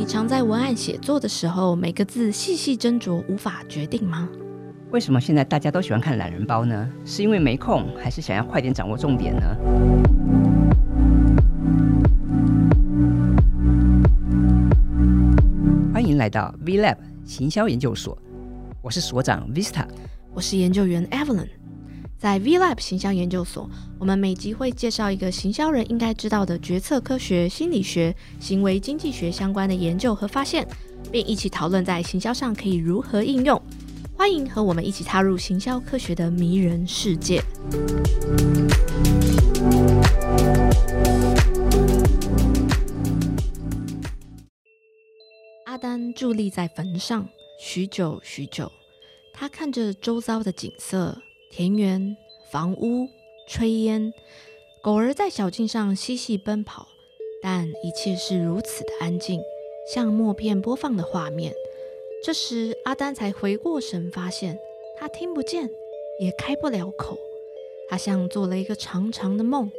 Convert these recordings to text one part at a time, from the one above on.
你常在文案写作的时候，每个字细细斟酌，无法决定吗？为什么现在大家都喜欢看懒人包呢？是因为没空，还是想要快点掌握重点呢？欢迎来到 V Lab 行销研究所，我是所长 Vista，我是研究员 Evelyn。在 V Lab 行销研究所，我们每集会介绍一个行销人应该知道的决策科学、心理学、行为经济学相关的研究和发现，并一起讨论在行销上可以如何应用。欢迎和我们一起踏入行销科学的迷人世界。阿丹伫立在坟上，许久许久，他看着周遭的景色。田园、房屋、炊烟，狗儿在小径上嬉戏奔跑，但一切是如此的安静，像默片播放的画面。这时，阿丹才回过神，发现他听不见，也开不了口。他像做了一个长长的梦，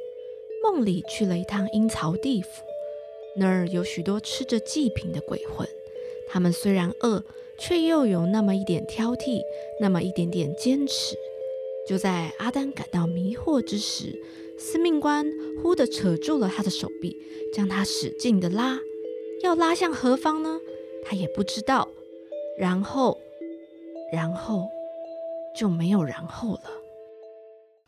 梦里去了一趟阴曹地府，那儿有许多吃着祭品的鬼魂。他们虽然饿，却又有那么一点挑剔，那么一点点坚持。就在阿丹感到迷惑之时，司命官忽地扯住了他的手臂，将他使劲地拉，要拉向何方呢？他也不知道。然后，然后就没有然后了。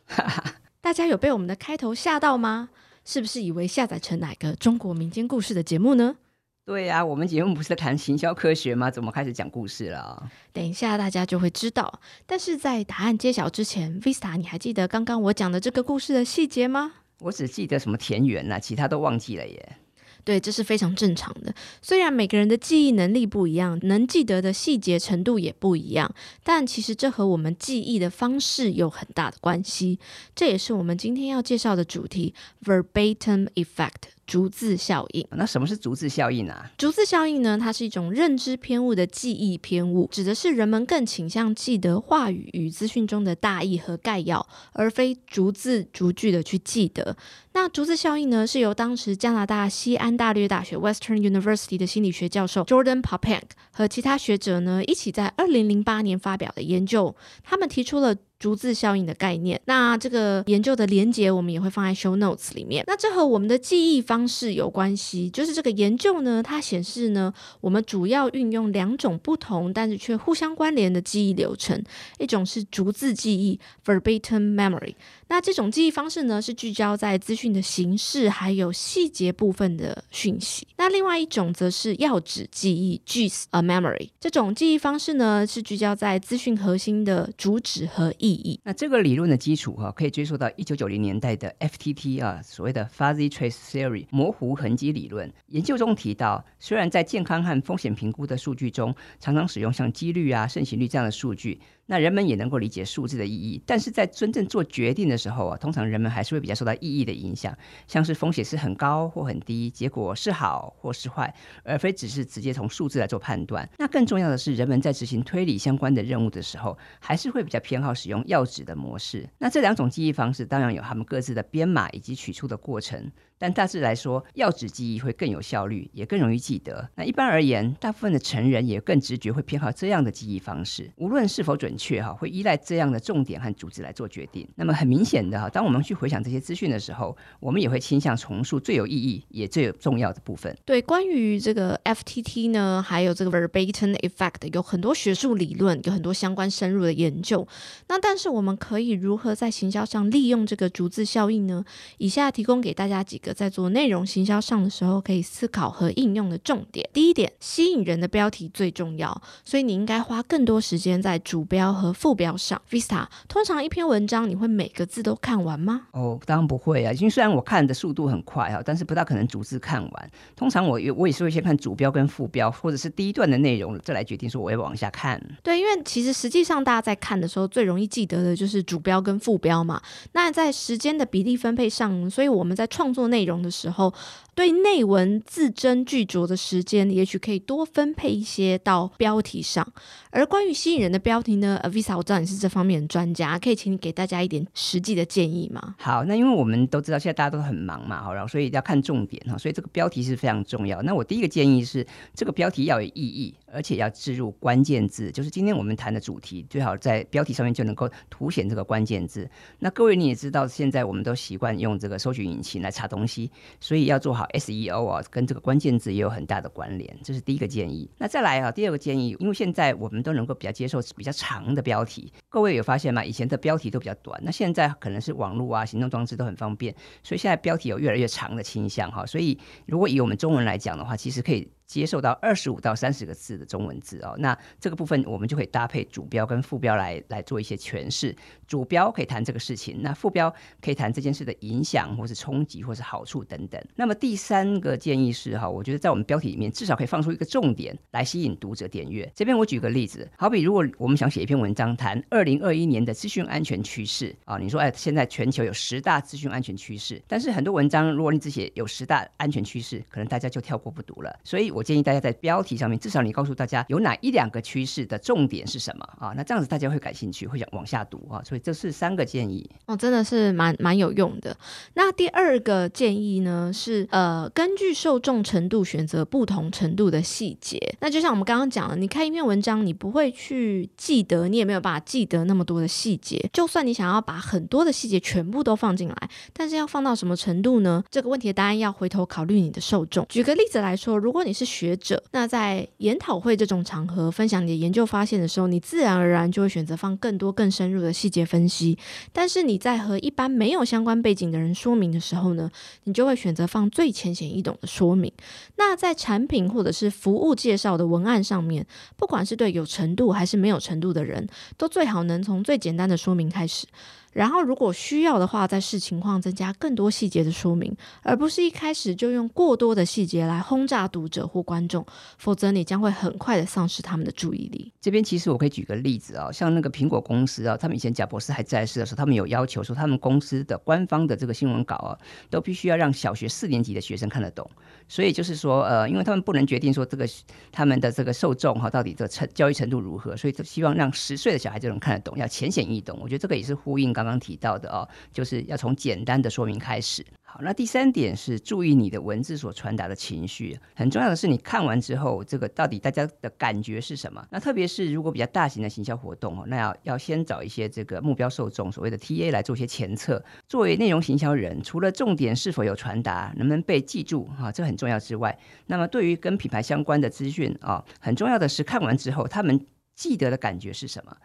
哈哈，大家有被我们的开头吓到吗？是不是以为下载成哪个中国民间故事的节目呢？对呀，我们节目不是在谈行销科学吗？怎么开始讲故事了？等一下大家就会知道。但是在答案揭晓之前，Vista，你还记得刚刚我讲的这个故事的细节吗？我只记得什么田园呐，其他都忘记了耶。对，这是非常正常的。虽然每个人的记忆能力不一样，能记得的细节程度也不一样，但其实这和我们记忆的方式有很大的关系。这也是我们今天要介绍的主题：verbatim effect。逐字效应，那什么是逐字效应啊？逐字效应呢？它是一种认知偏误的记忆偏误，指的是人们更倾向记得话语与资讯中的大意和概要，而非逐字逐句的去记得。那逐字效应呢，是由当时加拿大西安大略大学 （Western University） 的心理学教授 Jordan Popank 和其他学者呢一起在二零零八年发表的研究，他们提出了。逐字效应的概念，那这个研究的连接我们也会放在 show notes 里面。那这和我们的记忆方式有关系，就是这个研究呢，它显示呢，我们主要运用两种不同但是却互相关联的记忆流程，一种是逐字记忆 （verbatim memory）。那这种记忆方式呢，是聚焦在资讯的形式还有细节部分的讯息。那另外一种则是要旨记忆 （gist a memory）。这种记忆方式呢，是聚焦在资讯核心的主旨和意义。那这个理论的基础哈，可以追溯到一九九零年代的 FTT 啊，所谓的 Fuzzy Trace Theory 模糊痕迹理论。研究中提到，虽然在健康和风险评估的数据中，常常使用像几率啊、盛行率这样的数据。那人们也能够理解数字的意义，但是在真正做决定的时候啊，通常人们还是会比较受到意义的影响，像是风险是很高或很低，结果是好或是坏，而非只是直接从数字来做判断。那更重要的是，人们在执行推理相关的任务的时候，还是会比较偏好使用要旨的模式。那这两种记忆方式当然有他们各自的编码以及取出的过程。但大致来说，要旨记忆会更有效率，也更容易记得。那一般而言，大部分的成人也更直觉会偏好这样的记忆方式。无论是否准确，哈，会依赖这样的重点和组织来做决定。那么很明显的哈，当我们去回想这些资讯的时候，我们也会倾向重述最有意义也最有重要的部分。对，关于这个 FTT 呢，还有这个 verbatim effect，有很多学术理论，有很多相关深入的研究。那但是我们可以如何在行销上利用这个逐字效应呢？以下提供给大家几个。在做内容行销上的时候，可以思考和应用的重点。第一点，吸引人的标题最重要，所以你应该花更多时间在主标和副标上。Vista，通常一篇文章你会每个字都看完吗？哦，当然不会啊，因为虽然我看的速度很快啊，但是不大可能逐字看完。通常我我也是会先看主标跟副标，或者是第一段的内容，再来决定说我要往下看。对，因为其实实际上大家在看的时候，最容易记得的就是主标跟副标嘛。那在时间的比例分配上，所以我们在创作。内容的时候，对内文字斟句酌的时间，也许可以多分配一些到标题上。而关于吸引人的标题呢，Avisa，我知道你是这方面的专家，可以请你给大家一点实际的建议吗？好，那因为我们都知道现在大家都很忙嘛，好，然后所以要看重点哈，所以这个标题是非常重要。那我第一个建议是，这个标题要有意义，而且要置入关键字，就是今天我们谈的主题，最好在标题上面就能够凸显这个关键字。那各位你也知道，现在我们都习惯用这个搜寻引擎来查东西，所以要做好 SEO 啊，跟这个关键字也有很大的关联，这是第一个建议。那再来啊，第二个建议，因为现在我们都能够比较接受比较长的标题，各位有发现吗？以前的标题都比较短，那现在可能是网络啊、行动装置都很方便，所以现在标题有越来越长的倾向哈。所以如果以我们中文来讲的话，其实可以。接受到二十五到三十个字的中文字哦，那这个部分我们就可以搭配主标跟副标来来做一些诠释。主标可以谈这个事情，那副标可以谈这件事的影响，或是冲击，或是好处等等。那么第三个建议是哈，我觉得在我们标题里面至少可以放出一个重点来吸引读者点阅。这边我举个例子，好比如果我们想写一篇文章谈二二零二一年的资讯安全趋势啊，你说哎，现在全球有十大资讯安全趋势，但是很多文章如果你只写有十大安全趋势，可能大家就跳过不读了。所以我建议大家在标题上面，至少你告诉大家有哪一两个趋势的重点是什么啊？那这样子大家会感兴趣，会想往下读啊。所以这是三个建议哦，真的是蛮蛮有用的。那第二个建议呢是呃，根据受众程度选择不同程度的细节。那就像我们刚刚讲的，你看一篇文章，你不会去记得，你也没有办法记得那么多的细节。就算你想要把很多的细节全部都放进来，但是要放到什么程度呢？这个问题的答案要回头考虑你的受众。举个例子来说，如果你是学者。那在研讨会这种场合分享你的研究发现的时候，你自然而然就会选择放更多更深入的细节分析。但是你在和一般没有相关背景的人说明的时候呢，你就会选择放最浅显易懂的说明。那在产品或者是服务介绍的文案上面，不管是对有程度还是没有程度的人，都最好能从最简单的说明开始。然后，如果需要的话，再视情况增加更多细节的说明，而不是一开始就用过多的细节来轰炸读者或观众，否则你将会很快的丧失他们的注意力。这边其实我可以举个例子啊，像那个苹果公司啊，他们以前贾博士还在世的时候，他们有要求说，他们公司的官方的这个新闻稿啊，都必须要让小学四年级的学生看得懂。所以就是说，呃，因为他们不能决定说这个他们的这个受众哈到底的程教育程度如何，所以就希望让十岁的小孩就能看得懂，要浅显易懂。我觉得这个也是呼应刚。刚刚提到的哦，就是要从简单的说明开始。好，那第三点是注意你的文字所传达的情绪，很重要的是你看完之后，这个到底大家的感觉是什么？那特别是如果比较大型的行销活动哦，那要要先找一些这个目标受众，所谓的 TA 来做一些前测。作为内容行销人，除了重点是否有传达，能不能被记住哈，这很重要之外，那么对于跟品牌相关的资讯啊，很重要的是看完之后他们记得的感觉是什么？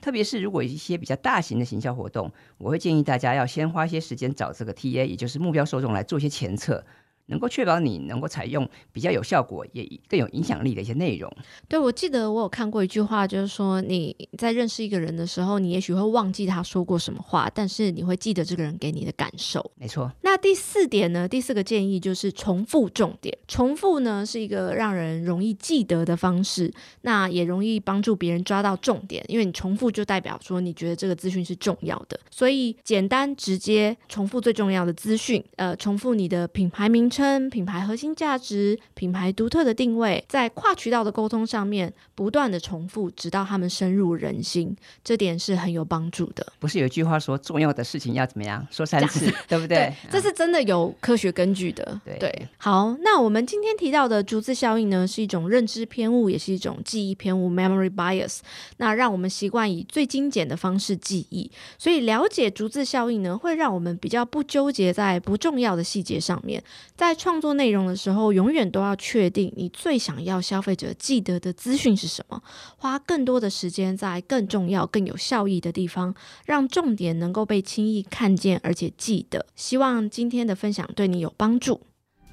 特别是如果一些比较大型的行销活动，我会建议大家要先花些时间找这个 TA，也就是目标受众来做一些前测。能够确保你能够采用比较有效果也更有影响力的一些内容。对，我记得我有看过一句话，就是说你在认识一个人的时候，你也许会忘记他说过什么话，但是你会记得这个人给你的感受。没错。那第四点呢？第四个建议就是重复重点。重复呢是一个让人容易记得的方式，那也容易帮助别人抓到重点，因为你重复就代表说你觉得这个资讯是重要的。所以简单直接重复最重要的资讯，呃，重复你的品牌名。称品牌核心价值、品牌独特的定位，在跨渠道的沟通上面不断的重复，直到他们深入人心，这点是很有帮助的。不是有一句话说，重要的事情要怎么样说三次，对不 对？这是真的有科学根据的。对，好，那我们今天提到的逐字效应呢，是一种认知偏误，也是一种记忆偏误 （memory bias）。那让我们习惯以最精简的方式记忆，所以了解逐字效应呢，会让我们比较不纠结在不重要的细节上面，在。在创作内容的时候，永远都要确定你最想要消费者记得的资讯是什么，花更多的时间在更重要、更有效益的地方，让重点能够被轻易看见而且记得。希望今天的分享对你有帮助。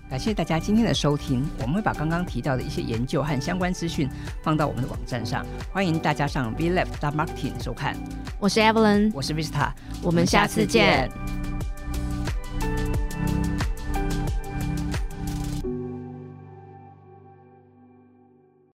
感谢大家今天的收听，我们会把刚刚提到的一些研究和相关资讯放到我们的网站上，欢迎大家上 v l a b Marketing 收看。我是 Evelyn，我是 Vista，我们下次见。